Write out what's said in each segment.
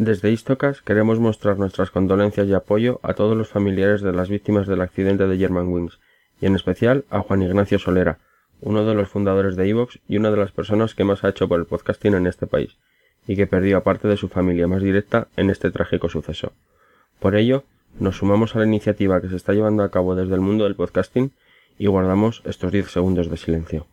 Desde Istocas queremos mostrar nuestras condolencias y apoyo a todos los familiares de las víctimas del accidente de Germanwings, y en especial a Juan Ignacio Solera, uno de los fundadores de Evox y una de las personas que más ha hecho por el podcasting en este país, y que perdió a parte de su familia más directa en este trágico suceso. Por ello, nos sumamos a la iniciativa que se está llevando a cabo desde el mundo del podcasting y guardamos estos 10 segundos de silencio.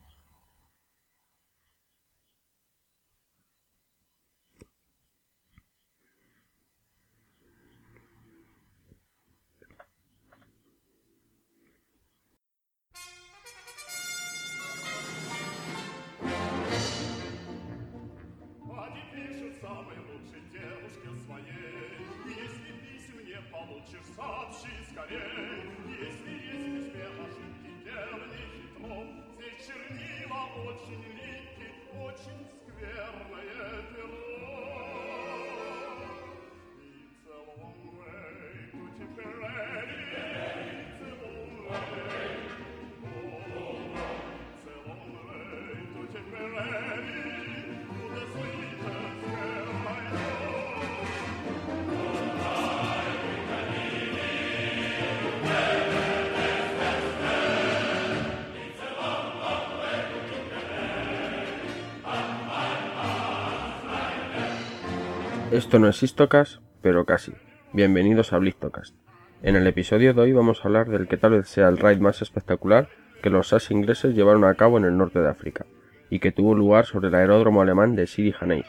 Esto no es Histocast, pero casi. Bienvenidos a Blistocast. En el episodio de hoy vamos a hablar del que tal vez sea el raid más espectacular que los SAS ingleses llevaron a cabo en el norte de África, y que tuvo lugar sobre el aeródromo alemán de Sidi Haneix,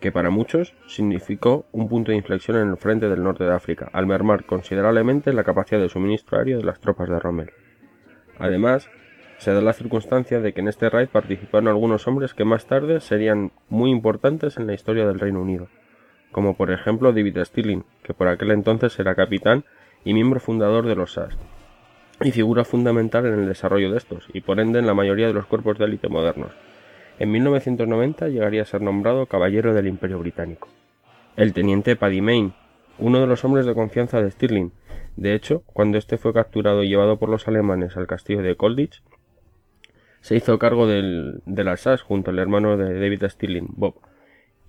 que para muchos significó un punto de inflexión en el frente del norte de África, al mermar considerablemente la capacidad de suministro aéreo de las tropas de Rommel. Además, se da la circunstancia de que en este raid participaron algunos hombres que más tarde serían muy importantes en la historia del Reino Unido como por ejemplo David Stirling, que por aquel entonces era capitán y miembro fundador de los SAS, y figura fundamental en el desarrollo de estos, y por ende en la mayoría de los cuerpos de élite modernos. En 1990 llegaría a ser nombrado Caballero del Imperio Británico. El teniente Paddy Main, uno de los hombres de confianza de Stirling. De hecho, cuando este fue capturado y llevado por los alemanes al castillo de Colditch, se hizo cargo del, de las SAS junto al hermano de David Stirling, Bob.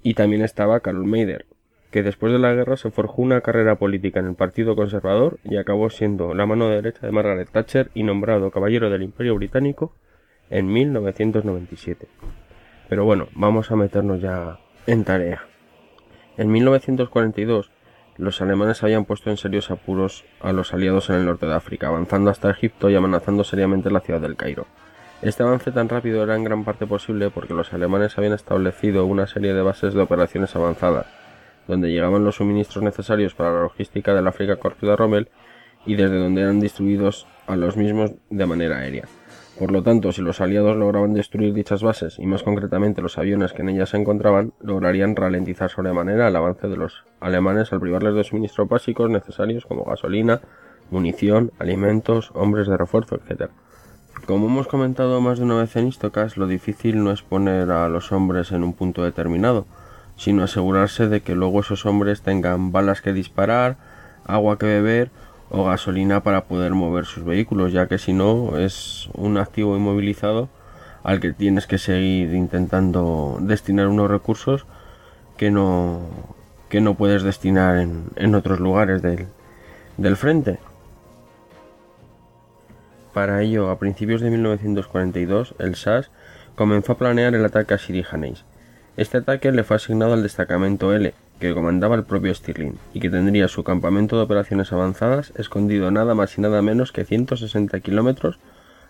Y también estaba Carol Meider, que después de la guerra se forjó una carrera política en el Partido Conservador y acabó siendo la mano derecha de Margaret Thatcher y nombrado Caballero del Imperio Británico en 1997. Pero bueno, vamos a meternos ya en tarea. En 1942, los alemanes habían puesto en serios apuros a los aliados en el norte de África, avanzando hasta Egipto y amenazando seriamente la ciudad del Cairo. Este avance tan rápido era en gran parte posible porque los alemanes habían establecido una serie de bases de operaciones avanzadas, donde llegaban los suministros necesarios para la logística del África de Rommel y desde donde eran distribuidos a los mismos de manera aérea. Por lo tanto, si los aliados lograban destruir dichas bases, y más concretamente los aviones que en ellas se encontraban, lograrían ralentizar sobremanera el avance de los alemanes al privarles de suministros básicos necesarios como gasolina, munición, alimentos, hombres de refuerzo, etc. Como hemos comentado más de una vez en Istocas, lo difícil no es poner a los hombres en un punto determinado, sino asegurarse de que luego esos hombres tengan balas que disparar, agua que beber o gasolina para poder mover sus vehículos, ya que si no es un activo inmovilizado al que tienes que seguir intentando destinar unos recursos que no, que no puedes destinar en, en otros lugares del, del frente. Para ello, a principios de 1942, el SAS comenzó a planear el ataque a Siri este ataque le fue asignado al destacamento L, que comandaba el propio Stirling, y que tendría su campamento de operaciones avanzadas escondido nada más y nada menos que 160 kilómetros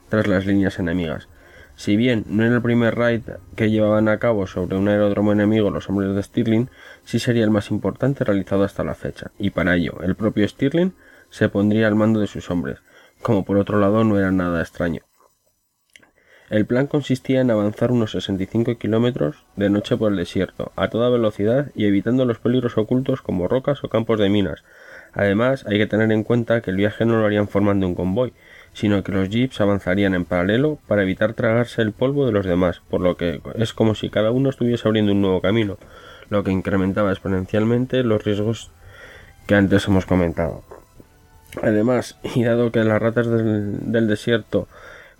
tras las líneas enemigas. Si bien no era el primer raid que llevaban a cabo sobre un aeródromo enemigo los hombres de Stirling, sí sería el más importante realizado hasta la fecha, y para ello el propio Stirling se pondría al mando de sus hombres, como por otro lado no era nada extraño. El plan consistía en avanzar unos 65 kilómetros de noche por el desierto, a toda velocidad y evitando los peligros ocultos como rocas o campos de minas. Además, hay que tener en cuenta que el viaje no lo harían formando un convoy, sino que los jeeps avanzarían en paralelo para evitar tragarse el polvo de los demás, por lo que es como si cada uno estuviese abriendo un nuevo camino, lo que incrementaba exponencialmente los riesgos que antes hemos comentado. Además, y dado que las ratas del, del desierto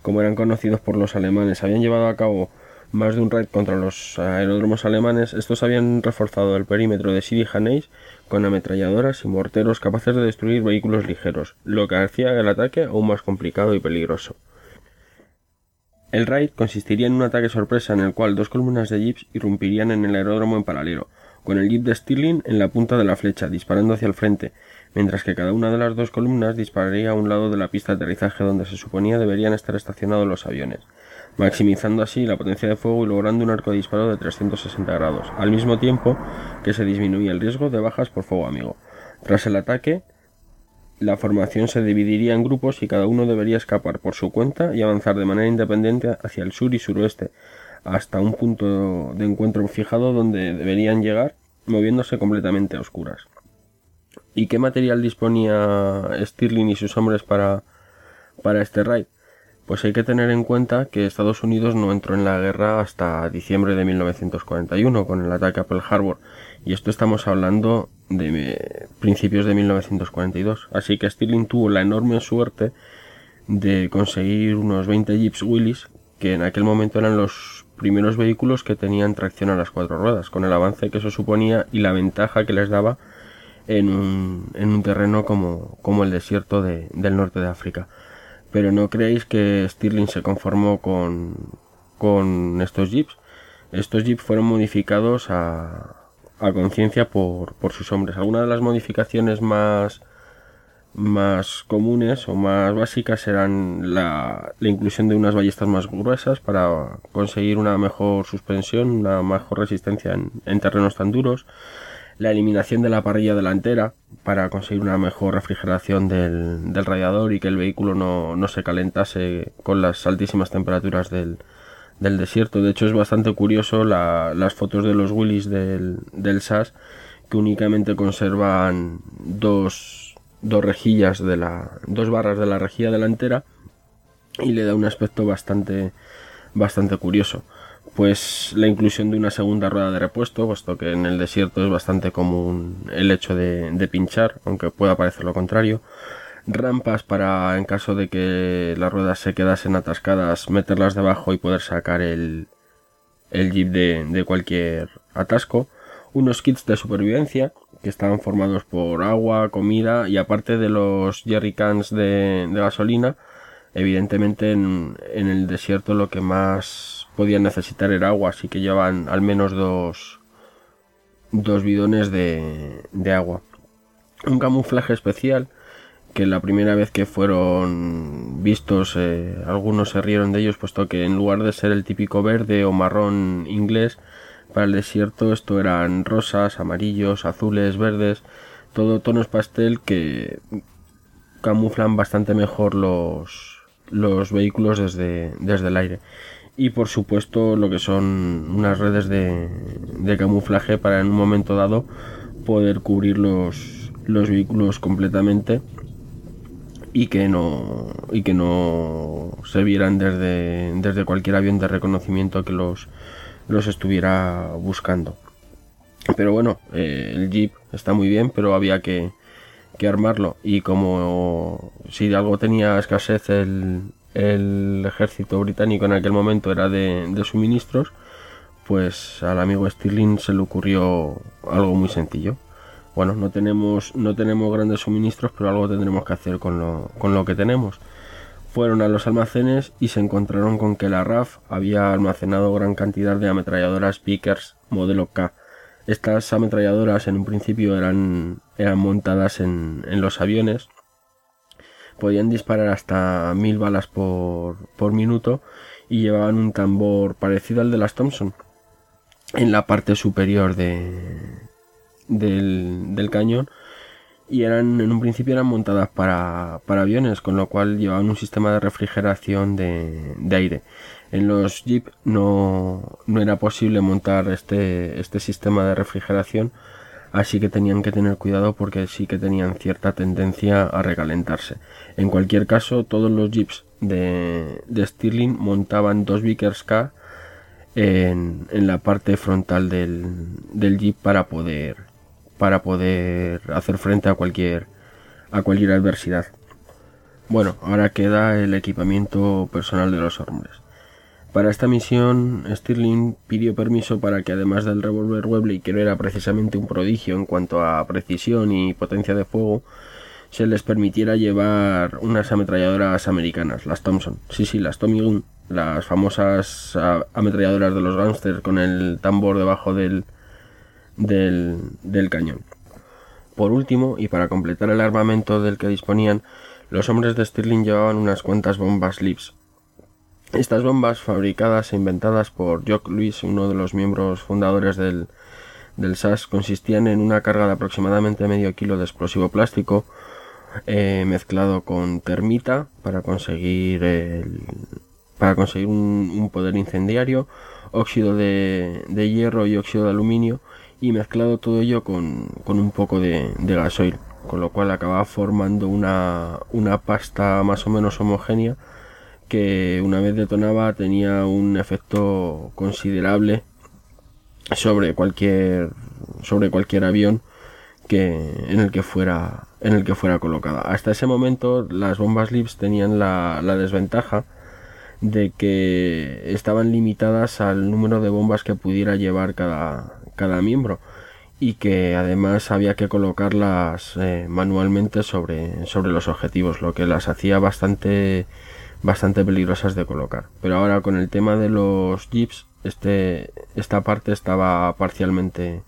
como eran conocidos por los alemanes, habían llevado a cabo más de un raid contra los aeródromos alemanes, estos habían reforzado el perímetro de Sidi Haneis con ametralladoras y morteros capaces de destruir vehículos ligeros, lo que hacía el ataque aún más complicado y peligroso. El raid consistiría en un ataque sorpresa en el cual dos columnas de jeeps irrumpirían en el aeródromo en paralelo, con el jeep de Stirling en la punta de la flecha, disparando hacia el frente, mientras que cada una de las dos columnas dispararía a un lado de la pista de aterrizaje donde se suponía deberían estar estacionados los aviones, maximizando así la potencia de fuego y logrando un arco de disparo de 360 grados, al mismo tiempo que se disminuía el riesgo de bajas por fuego amigo. Tras el ataque, la formación se dividiría en grupos y cada uno debería escapar por su cuenta y avanzar de manera independiente hacia el sur y suroeste, hasta un punto de encuentro fijado donde deberían llegar, moviéndose completamente a oscuras. ¿Y qué material disponía Stirling y sus hombres para, para este raid? Pues hay que tener en cuenta que Estados Unidos no entró en la guerra hasta diciembre de 1941 con el ataque a Pearl Harbor y esto estamos hablando de principios de 1942. Así que Stirling tuvo la enorme suerte de conseguir unos 20 Jeeps Willys, que en aquel momento eran los primeros vehículos que tenían tracción a las cuatro ruedas, con el avance que eso suponía y la ventaja que les daba en un, en un terreno como, como el desierto de, del norte de África. Pero no creéis que Stirling se conformó con, con estos jeeps. Estos jeeps fueron modificados a, a conciencia por, por, sus hombres. Algunas de las modificaciones más, más comunes o más básicas eran la, la, inclusión de unas ballestas más gruesas para conseguir una mejor suspensión, una mejor resistencia en, en terrenos tan duros, la eliminación de la parrilla delantera para conseguir una mejor refrigeración del, del radiador y que el vehículo no, no se calentase con las altísimas temperaturas del, del desierto. De hecho, es bastante curioso las fotos de los Willys del, del SAS que únicamente conservan dos, dos rejillas de la. dos barras de la rejilla delantera y le da un aspecto bastante bastante curioso. Pues la inclusión de una segunda rueda de repuesto, puesto que en el desierto es bastante común el hecho de, pinchar, aunque pueda parecer lo contrario. Rampas para, en caso de que las ruedas se quedasen atascadas, meterlas debajo y poder sacar el, el jeep de, cualquier atasco, unos kits de supervivencia que estaban formados por agua, comida y aparte de los jerry cans de, de gasolina, evidentemente en, en, el desierto lo que más podían necesitar era agua, así que llevan al menos dos, dos bidones de, de agua. Un camuflaje especial que la primera vez que fueron vistos eh, algunos se rieron de ellos puesto que en lugar de ser el típico verde o marrón inglés para el desierto esto eran rosas, amarillos, azules, verdes, todo tonos pastel que camuflan bastante mejor los, los vehículos desde, desde el aire y por supuesto lo que son unas redes de, de camuflaje para en un momento dado poder cubrir los, los vehículos completamente y que no y que no se vieran desde, desde cualquier avión de reconocimiento que los, los estuviera buscando. Pero bueno, eh, el Jeep está muy bien, pero había que, que armarlo. Y como si algo tenía escasez el, el ejército británico en aquel momento era de, suministros, pues al amigo Stirling se le ocurrió algo muy sencillo bueno, no tenemos, no tenemos grandes suministros, pero algo tendremos que hacer con lo, con lo que tenemos. Fueron a los almacenes y se encontraron con que la RAF había almacenado gran cantidad de ametralladoras Vickers modelo K. Estas ametralladoras en un principio eran, eran montadas en, en los aviones. Podían disparar hasta mil balas por, por minuto y llevaban un tambor parecido al de las Thompson en la parte superior de, del, cañón y eran en un principio eran montadas para, para, aviones, con lo cual llevaban un sistema de refrigeración de, de aire. En los Jeep no, no, era posible montar este, este sistema de refrigeración, así que tenían que tener cuidado porque sí que tenían cierta tendencia a recalentarse. En cualquier caso, todos los Jeeps de, de Stirling montaban dos Vickers K en, en la parte frontal del, del Jeep para poder para poder hacer frente a cualquier a cualquier adversidad. Bueno, ahora queda el equipamiento personal de los hombres. Para esta misión, Stirling pidió permiso para que además del revólver Webley, que no era precisamente un prodigio en cuanto a precisión y potencia de fuego, se les permitiera llevar unas ametralladoras americanas, las Thompson. Sí, sí, las Tommy Gun, las famosas ametralladoras de los gangsters con el tambor debajo del, del, del cañón. Por último, y para completar el armamento del que disponían, los hombres de Stirling llevaban unas cuantas bombas Lips, estas bombas, fabricadas e inventadas por Jock Lewis, uno de los miembros fundadores del, SAS, consistían en una carga de aproximadamente medio kilo de explosivo plástico eh, mezclado con termita para conseguir el, para conseguir un, poder incendiario, óxido de, hierro y óxido de aluminio y mezclado todo ello con, con un poco de, de, gasoil, con lo cual acababa formando una, una pasta más o menos homogénea que una vez detonaba tenía un efecto considerable sobre cualquier sobre cualquier avión que en el que fuera en el que fuera colocada. Hasta ese momento las bombas Lips tenían la, la desventaja de que estaban limitadas al número de bombas que pudiera llevar cada, cada miembro y que además había que colocarlas eh, manualmente sobre, sobre los objetivos, lo que las hacía bastante bastante peligrosas de colocar. Pero ahora con el tema de los jeeps, este, esta parte estaba parcialmente,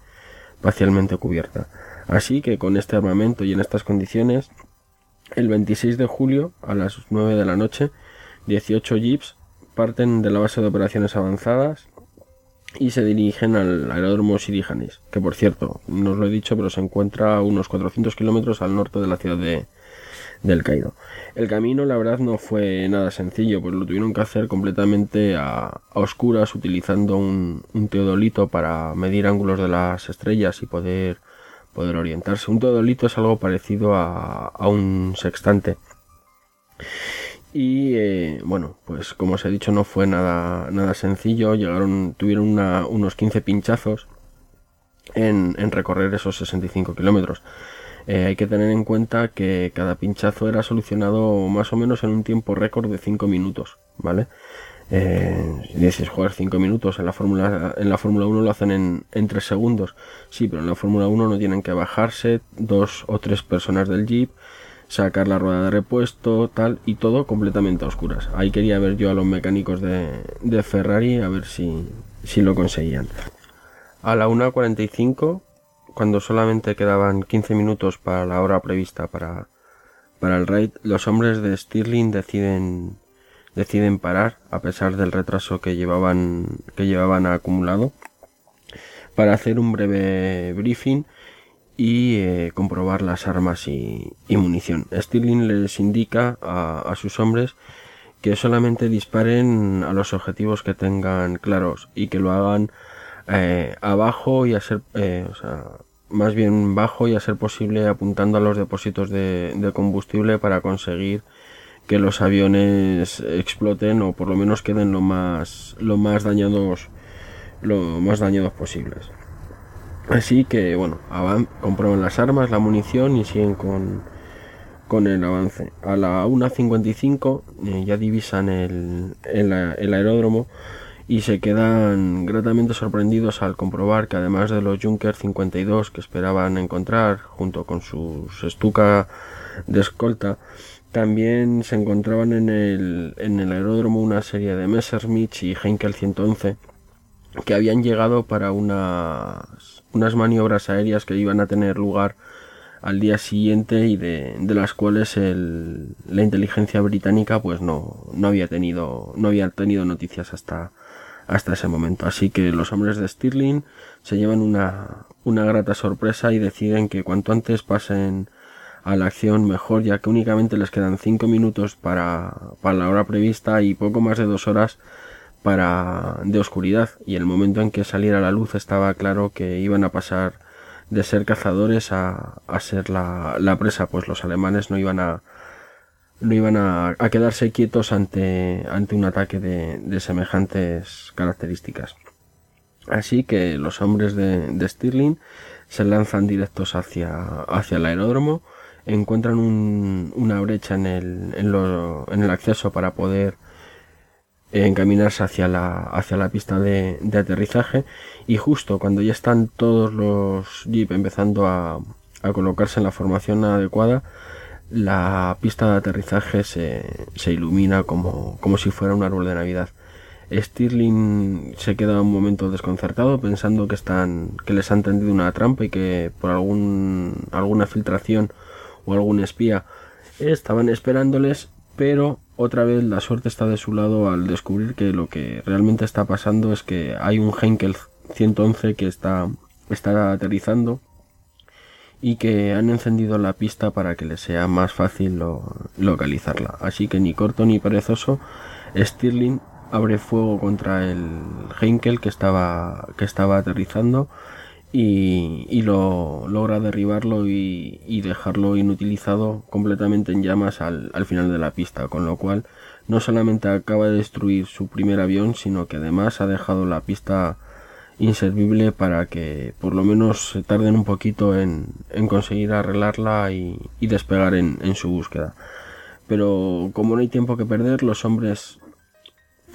parcialmente cubierta. Así que con este armamento y en estas condiciones, el 26 de julio a las 9 de la noche, 18 jeeps parten de la base de operaciones avanzadas y se dirigen al aeródromo Sirijanis, que por cierto, no os lo he dicho, pero se encuentra a unos 400 kilómetros al norte de la ciudad de, del Cairo. El camino, la verdad, no fue nada sencillo, pues lo tuvieron que hacer completamente a, oscuras, utilizando un, teodolito para medir ángulos de las estrellas y poder, poder orientarse. Un teodolito es algo parecido a, un sextante. Y eh, bueno, pues como os he dicho, no fue nada, nada sencillo. Llegaron, tuvieron unos 15 pinchazos en, en recorrer esos 65 kilómetros. Eh, hay que tener en cuenta que cada pinchazo era solucionado más o menos en un tiempo récord de 5 minutos, ¿vale? Eh, dices, jugar 5 minutos, en la Fórmula en la Fórmula 1 lo hacen en, en 3 segundos. Sí, pero en la Fórmula 1 no tienen que bajarse dos o tres personas del Jeep, sacar la rueda de repuesto, tal, y todo completamente a oscuras. Ahí quería ver yo a los mecánicos de, de Ferrari a ver si, si lo conseguían. A la 1.45 cuando solamente quedaban 15 minutos para la hora prevista para, para el raid, los hombres de Stirling deciden, deciden parar, a pesar del retraso que llevaban, que llevaban acumulado, para hacer un breve briefing y eh, comprobar las armas y, munición. Stirling les indica a, a, sus hombres que solamente disparen a los objetivos que tengan claros y que lo hagan eh, abajo y a ser, eh, o sea, más bien bajo y a ser posible apuntando a los depósitos de, combustible para conseguir que los aviones exploten o por lo menos queden lo más lo más dañados lo más dañados posibles. Así que bueno comprueban las armas la munición y siguen con con el avance. A la 1.55 eh, ya divisan el, el, el aeródromo y se quedan gratamente sorprendidos al comprobar que además de los Junker 52 que esperaban encontrar junto con sus Stuka de escolta, también se encontraban en el, en el aeródromo una serie de Messerschmitt y Heinkel 111 que habían llegado para unas, unas maniobras aéreas que iban a tener lugar al día siguiente y de, de las cuales el, la inteligencia británica pues no, no había tenido no había tenido noticias hasta hasta ese momento. Así que los hombres de Stirling se llevan una, una grata sorpresa y deciden que cuanto antes pasen a la acción mejor ya que únicamente les quedan 5 minutos para, para la hora prevista y poco más de dos horas para de oscuridad y el momento en que saliera la luz estaba claro que iban a pasar de ser cazadores a, a ser la, la presa pues los alemanes no iban a, no iban a, quedarse quietos ante, ante un ataque de, semejantes características. Así que los hombres de, Stirling se lanzan directos hacia, hacia el aeródromo, encuentran una brecha en el, en, el acceso para poder encaminarse hacia la, hacia la pista de, aterrizaje y justo cuando ya están todos los jeep empezando a, colocarse en la formación adecuada, la pista de aterrizaje se, se ilumina como, como si fuera un árbol de Navidad. Stirling se queda un momento desconcertado pensando que están que les han tendido una trampa y que por algún alguna filtración o algún espía estaban esperándoles, pero otra vez la suerte está de su lado al descubrir que lo que realmente está pasando es que hay un Henkel 111 que está está aterrizando y que han encendido la pista para que les sea más fácil localizarla. Así que ni corto ni perezoso, Stirling abre fuego contra el Heinkel que estaba, que estaba aterrizando y, lo logra derribarlo y, dejarlo inutilizado completamente en llamas al, al, final de la pista, con lo cual no solamente acaba de destruir su primer avión, sino que además ha dejado la pista inservible para que por lo menos se tarden un poquito en, en conseguir arreglarla y, despegar en, en su búsqueda. Pero como no hay tiempo que perder, los hombres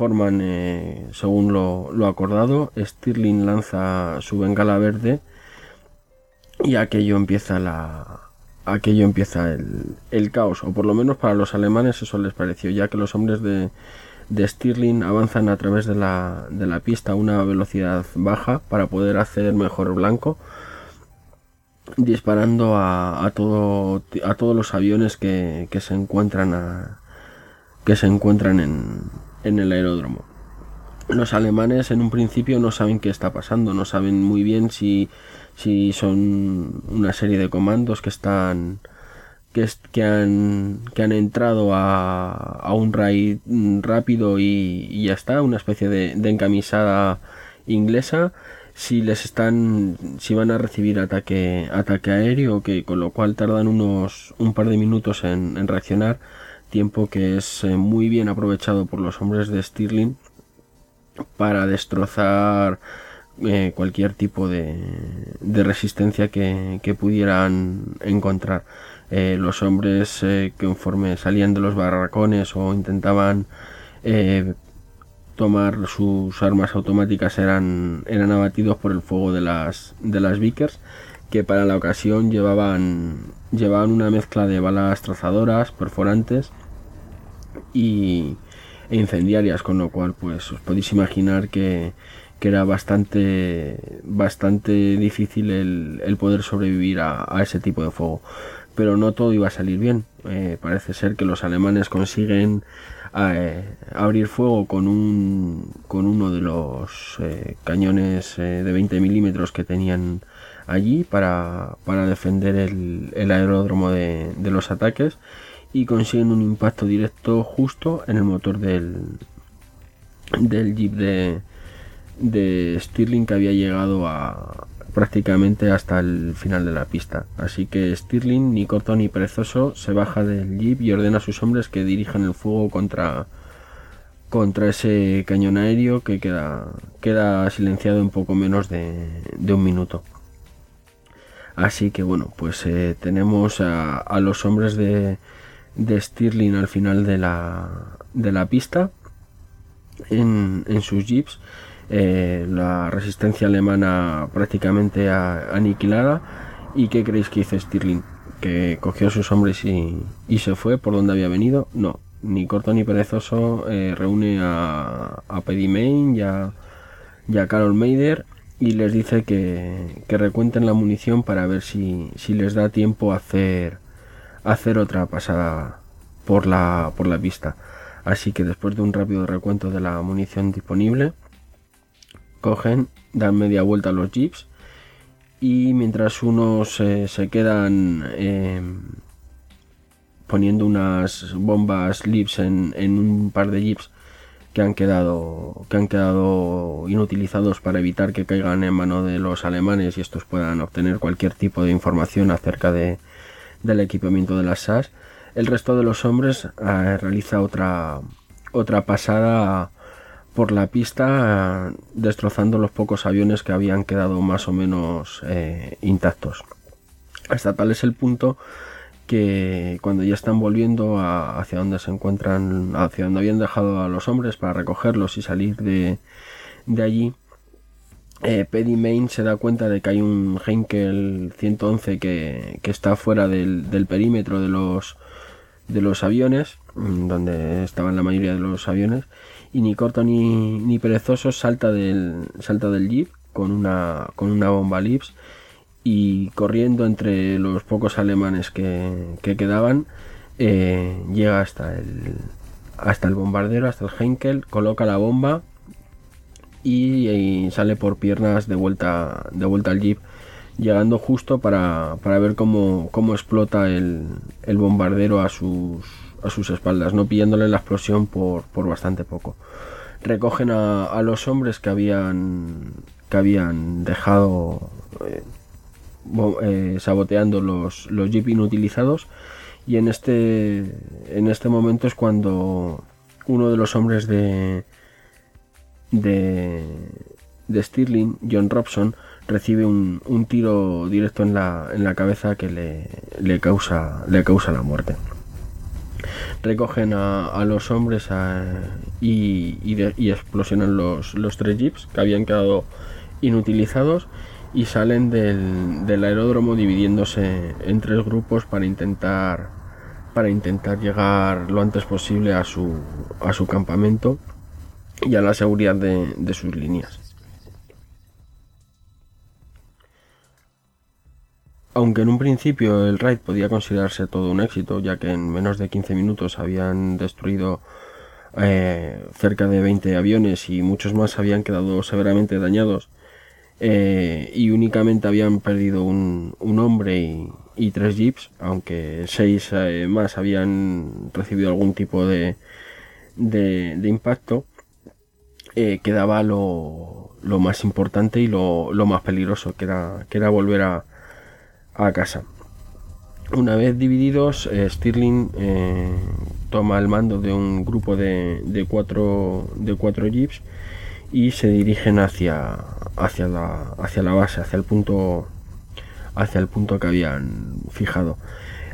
forman eh, según lo, acordado. Stirling lanza su bengala verde y aquello empieza la aquello empieza el, caos o por lo menos para los alemanes eso les pareció ya que los hombres de, de Stirling avanzan a través de la, de la pista a una velocidad baja para poder hacer mejor blanco disparando a, a, todo, a todos los aviones que, que se encuentran a, que se encuentran en, en el aeródromo. Los alemanes en un principio no saben qué está pasando, no saben muy bien si, si son una serie de comandos que están que, que, han, que han entrado a, a un raid rápido y, ya está, una especie de, de, encamisada inglesa, si les están, si van a recibir ataque, ataque aéreo, que con lo cual tardan unos un par de minutos en, reaccionar tiempo que es eh, muy bien aprovechado por los hombres de Stirling para destrozar eh, cualquier tipo de, resistencia que, pudieran encontrar. Eh, los hombres que conforme salían de los barracones o intentaban tomar sus armas automáticas eran, eran abatidos por el fuego de las, de las Vickers que para la ocasión llevaban, llevaban una mezcla de balas trazadoras, perforantes y, e incendiarias, con lo cual pues os podéis imaginar que, era bastante, bastante difícil el, poder sobrevivir a, ese tipo de fuego. Pero no todo iba a salir bien. Eh, parece ser que los alemanes consiguen eh, abrir fuego con, un, con uno de los eh, cañones de 20 milímetros que tenían allí para, para defender el, aeródromo de, de los ataques y consiguen un impacto directo justo en el motor del, del Jeep de, de Stirling que había llegado a prácticamente hasta el final de la pista. Así que Stirling, ni corto ni perezoso, se baja del Jeep y ordena a sus hombres que dirijan el fuego contra contra ese cañón aéreo que queda, queda silenciado en poco menos de, de un minuto. Así que bueno, pues eh, tenemos a los hombres de, de Stirling al final de la, de la pista en, en sus jeeps. Eh, la resistencia alemana prácticamente aniquilada. ¿Y qué creéis que hizo Stirling? Que cogió a sus hombres y, y se fue por donde había venido. No, ni corto ni perezoso eh, reúne a, a Paddy Main y a, Carol Meider y les dice que, que, recuenten la munición para ver si, si les da tiempo a hacer hacer otra pasada por la, por la pista. Así que después de un rápido recuento de la munición disponible, cogen, dan media vuelta a los jeeps y mientras unos eh, se quedan em, poniendo unas bombas lips en, en, un par de jeeps que han quedado que han quedado inutilizados para evitar que caigan en mano de los alemanes y estos puedan obtener cualquier tipo de información acerca de, del equipamiento de las SAS. El resto de los hombres eh, realiza otra, otra pasada por la pista, destrozando los pocos aviones que habían quedado más o menos eh, intactos. Hasta tal es el punto que cuando ya están volviendo hacia donde se encuentran, hacia donde habían dejado a los hombres para recogerlos y salir de, de allí, eh, Main se da cuenta de que hay un Heinkel 111 que, que está fuera del, del, perímetro de los, de los aviones, mm, donde estaban la mayoría de los aviones, y ni corto ni, ni perezoso salta del, salta del jeep con una, con una bomba Lips y corriendo entre los pocos alemanes que, que quedaban, eh, llega hasta el, hasta el bombardero, hasta el Heinkel, coloca la bomba y, sale por piernas de vuelta, de vuelta al jeep, llegando justo para, para ver cómo, cómo explota el, el, bombardero a sus, a sus espaldas, no pillándole la explosión por, por bastante poco. Recogen a, los hombres que habían, que habían dejado eh, eh, saboteando los, los jeep inutilizados y en este, en este momento es cuando uno de los hombres de, de, de Stirling, John Robson, recibe un, un, tiro directo en la, en la cabeza que le, le, causa, le causa la muerte. Recogen a, los hombres y, y, explosionan los, los tres jeeps que habían quedado inutilizados y salen del, del aeródromo dividiéndose en tres grupos para intentar para intentar llegar lo antes posible a su, a su campamento y a la seguridad de, de sus líneas. Aunque en un principio el raid podía considerarse todo un éxito, ya que en menos de 15 minutos habían destruido eh, cerca de 20 aviones y muchos más habían quedado severamente dañados, eh, y únicamente habían perdido un, un hombre y, y, tres jeeps, aunque seis eh, más habían recibido algún tipo de, de, de impacto, eh, quedaba lo, lo, más importante y lo, lo, más peligroso, que era, que era volver a, a casa. Una vez divididos, eh, Stirling eh, toma el mando de un grupo de, cuatro, de cuatro jeeps y se dirigen hacia, hacia, la, hacia la base, hacia el punto hacia el punto que habían fijado.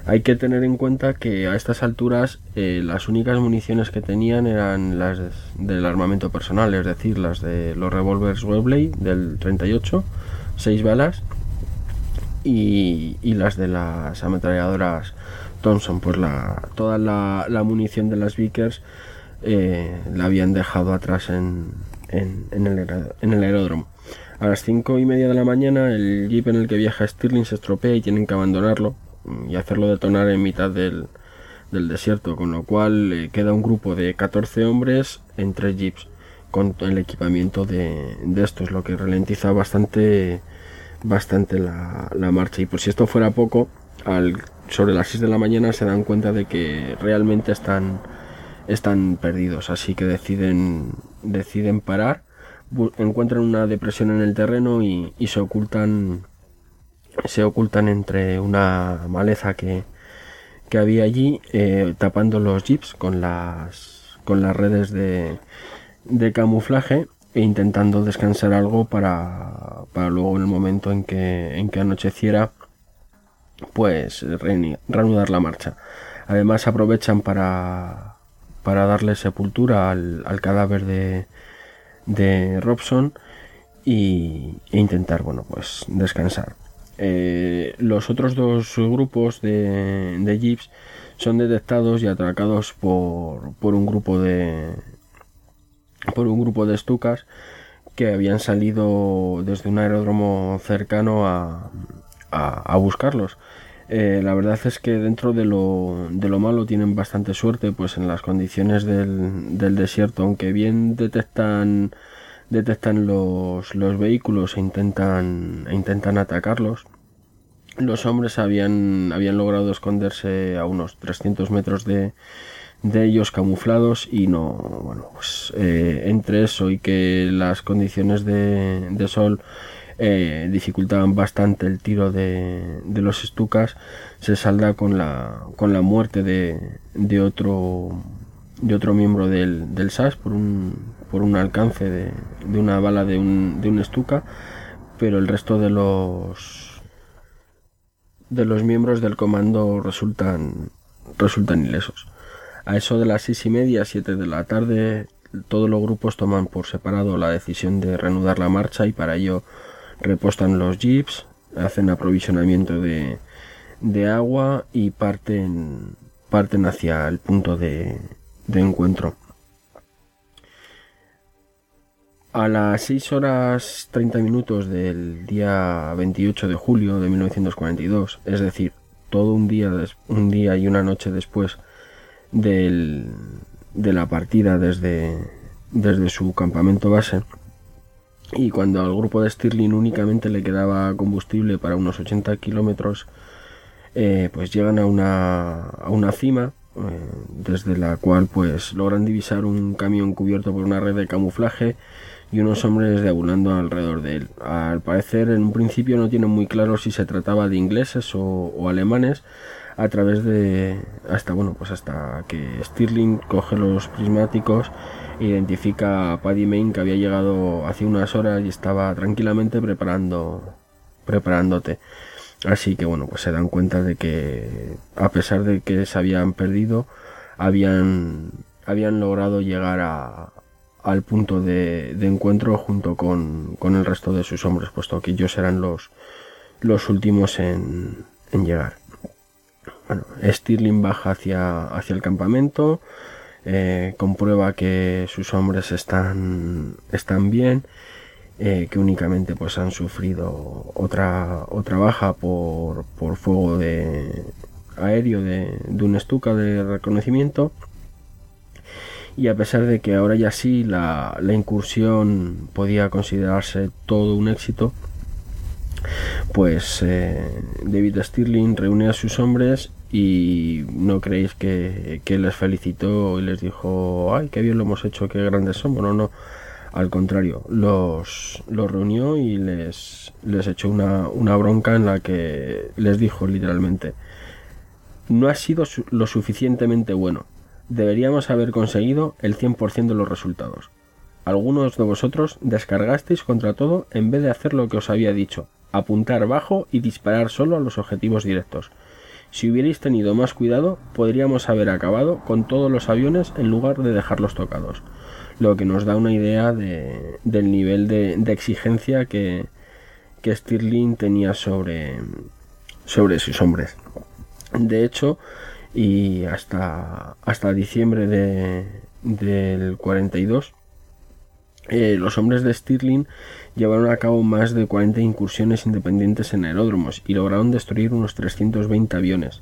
Hay que tener en cuenta que a estas alturas eh, las únicas municiones que tenían eran las del armamento personal, es decir, las de los revólveres Webley del 38, 6 balas, y, las de las ametralladoras Thompson. Pues la, toda la, munición de las Vickers eh, la habían dejado atrás en, en, en, el, en el aeródromo. A las cinco y media de la mañana el jeep en el que viaja Stirling se estropea y tienen que abandonarlo y hacerlo detonar en mitad del, del desierto, con lo cual eh, queda un grupo de 14 hombres en tres jeeps con el equipamiento de, de estos, lo que ralentiza bastante bastante la, la, marcha. Y por si esto fuera poco, al, sobre las 6 de la mañana se dan cuenta de que realmente están, están perdidos, así que deciden, deciden parar, encuentran una depresión en el terreno y, y se ocultan se ocultan entre una maleza que, que había allí, eh, tapando los jeeps con las, con las redes de, de camuflaje intentando descansar algo para, para luego en el momento en que, en que anocheciera, pues reanudar la marcha. Además aprovechan para, para darle sepultura al, cadáver de, de Robson y, e intentar, bueno, pues descansar. Eh, los otros dos grupos de, de, jeeps son detectados y atracados por, por un grupo de por un grupo de estucas que habían salido desde un aeródromo cercano a, a, buscarlos. Eh, la verdad es que dentro de lo, de lo, malo tienen bastante suerte, pues en las condiciones del, del desierto, aunque bien detectan detectan los, los vehículos e intentan, e intentan atacarlos. Los hombres habían, habían logrado esconderse a unos 300 metros de, de ellos camuflados y no, bueno, pues eh, entre eso y que las condiciones de, de sol eh, dificultaban bastante el tiro de, de, los estucas, se salda con la, con la muerte de, de otro de otro miembro del, del SAS por un, por un alcance de, de una bala de un, de un estuca, pero el resto de los de los miembros del comando resultan, resultan ilesos. A eso de las seis y media, siete de la tarde, todos los grupos toman por separado la decisión de reanudar la marcha y para ello repostan los jeeps, hacen aprovisionamiento de, agua y parten, parten hacia el punto de, de encuentro. A las 6 horas 30 minutos del día 28 de julio de 1942, es decir, todo un día, un día y una noche después del, de la partida desde, desde su campamento base, y cuando al grupo de Stirling únicamente le quedaba combustible para unos 80 kilómetros, eh, pues llegan a una, a una cima eh, desde la cual pues logran divisar un camión cubierto por una red de camuflaje y unos hombres deambulando alrededor de él. Al parecer en un principio no tienen muy claro si se trataba de ingleses o, o alemanes a través de hasta bueno pues hasta que Stirling coge los prismáticos identifica a Paddy Main que había llegado hace unas horas y estaba tranquilamente preparando preparándote. Así que bueno, pues se dan cuenta de que a pesar de que se habían perdido, habían, habían logrado llegar a, al punto de, encuentro junto con, con, el resto de sus hombres, puesto que ellos eran los, los últimos en, en llegar. Bueno, Stirling baja hacia, hacia el campamento, eh, comprueba que sus hombres están, están bien, eh, que únicamente pues han sufrido otra, otra baja por, por fuego de aéreo de, un estuca de reconocimiento. Y a pesar de que ahora ya sí la, la, incursión podía considerarse todo un éxito, pues eh, David Stirling reúne a sus hombres y no creéis que, les felicitó y les dijo, ay, qué bien lo hemos hecho, qué grandes somos, no, no. Al contrario, los, los reunió y les, les echó una, una bronca en la que les dijo literalmente, no ha sido lo suficientemente bueno, deberíamos haber conseguido el 100% de los resultados. Algunos de vosotros descargasteis contra todo en vez de hacer lo que os había dicho, apuntar bajo y disparar solo a los objetivos directos. Si hubierais tenido más cuidado, podríamos haber acabado con todos los aviones en lugar de dejarlos tocados, lo que nos da una idea de, del nivel de, exigencia que, que, Stirling tenía sobre, sobre sus hombres. De hecho, y hasta, hasta diciembre de, del 42, eh, los hombres de Stirling llevaron a cabo más de 40 incursiones independientes en aeródromos y lograron destruir unos 320 aviones.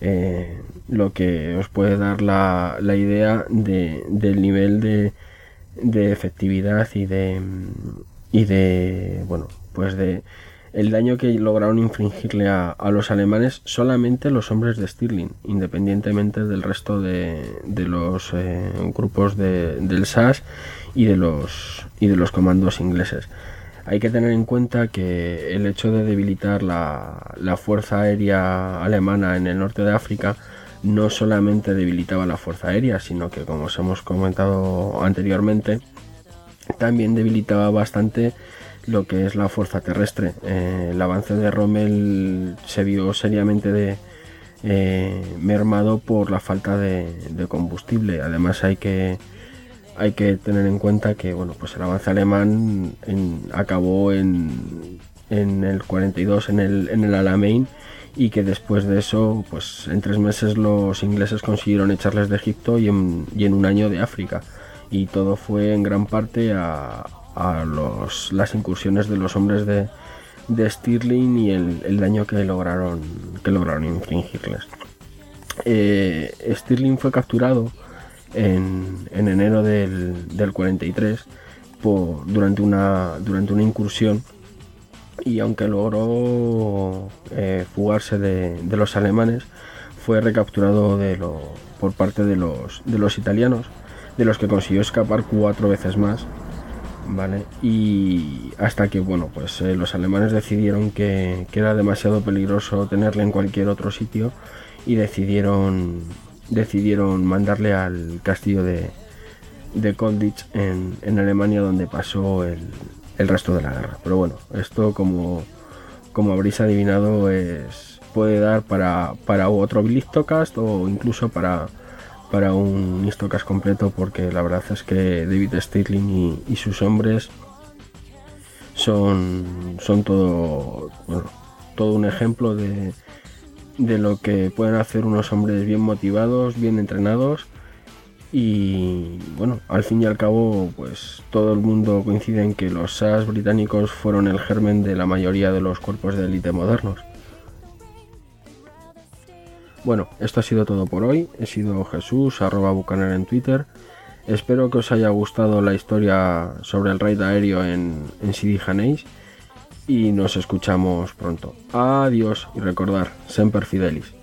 Eh, lo que os puede dar la, la idea de, del nivel de, de, efectividad y de y de bueno pues de el daño que lograron infringirle a, a los alemanes solamente los hombres de Stirling independientemente del resto de, de los eh, grupos de, del SAS y de los y de los comandos ingleses. Hay que tener en cuenta que el hecho de debilitar la, la fuerza aérea alemana en el norte de África no solamente debilitaba la fuerza aérea, sino que como os hemos comentado anteriormente, también debilitaba bastante lo que es la fuerza terrestre. Eh, el avance de Rommel se vio seriamente de, eh, mermado por la falta de, combustible. Además hay que hay que tener en cuenta que bueno, pues el avance alemán acabó en, en, el 42 en el, en el Alamein y que después de eso, pues en tres meses los ingleses consiguieron echarles de Egipto y en, y en un año de África. Y todo fue en gran parte a, a las incursiones de los hombres de, de Stirling y el, el, daño que lograron, que lograron infringirles. Eh, Stirling fue capturado en, enero del, del 43 por, durante, una, durante una incursión y aunque logró eh, fugarse de, de, los alemanes, fue recapturado de lo, por parte de los, de los italianos, de los que consiguió escapar cuatro veces más. ¿Vale? Y hasta que bueno, pues eh, los alemanes decidieron que, que, era demasiado peligroso tenerle en cualquier otro sitio y decidieron decidieron mandarle al castillo de, de Kolditz en, en, Alemania donde pasó el, el, resto de la guerra. Pero bueno, esto como, como habréis adivinado es, puede dar para, para otro Blistocast o incluso para, para un Histocast completo porque la verdad es que David Stirling y, sus hombres son, son todo, todo un ejemplo de, de lo que pueden hacer unos hombres bien motivados, bien entrenados y bueno, al fin y al cabo pues todo el mundo coincide en que los SAS británicos fueron el germen de la mayoría de los cuerpos de élite modernos. Bueno, esto ha sido todo por hoy. He sido Jesús, arroba bucaner en Twitter. Espero que os haya gustado la historia sobre el raid aéreo en, en Sidi Janeis y nos escuchamos pronto. Adiós y recordar, Semper Fidelis.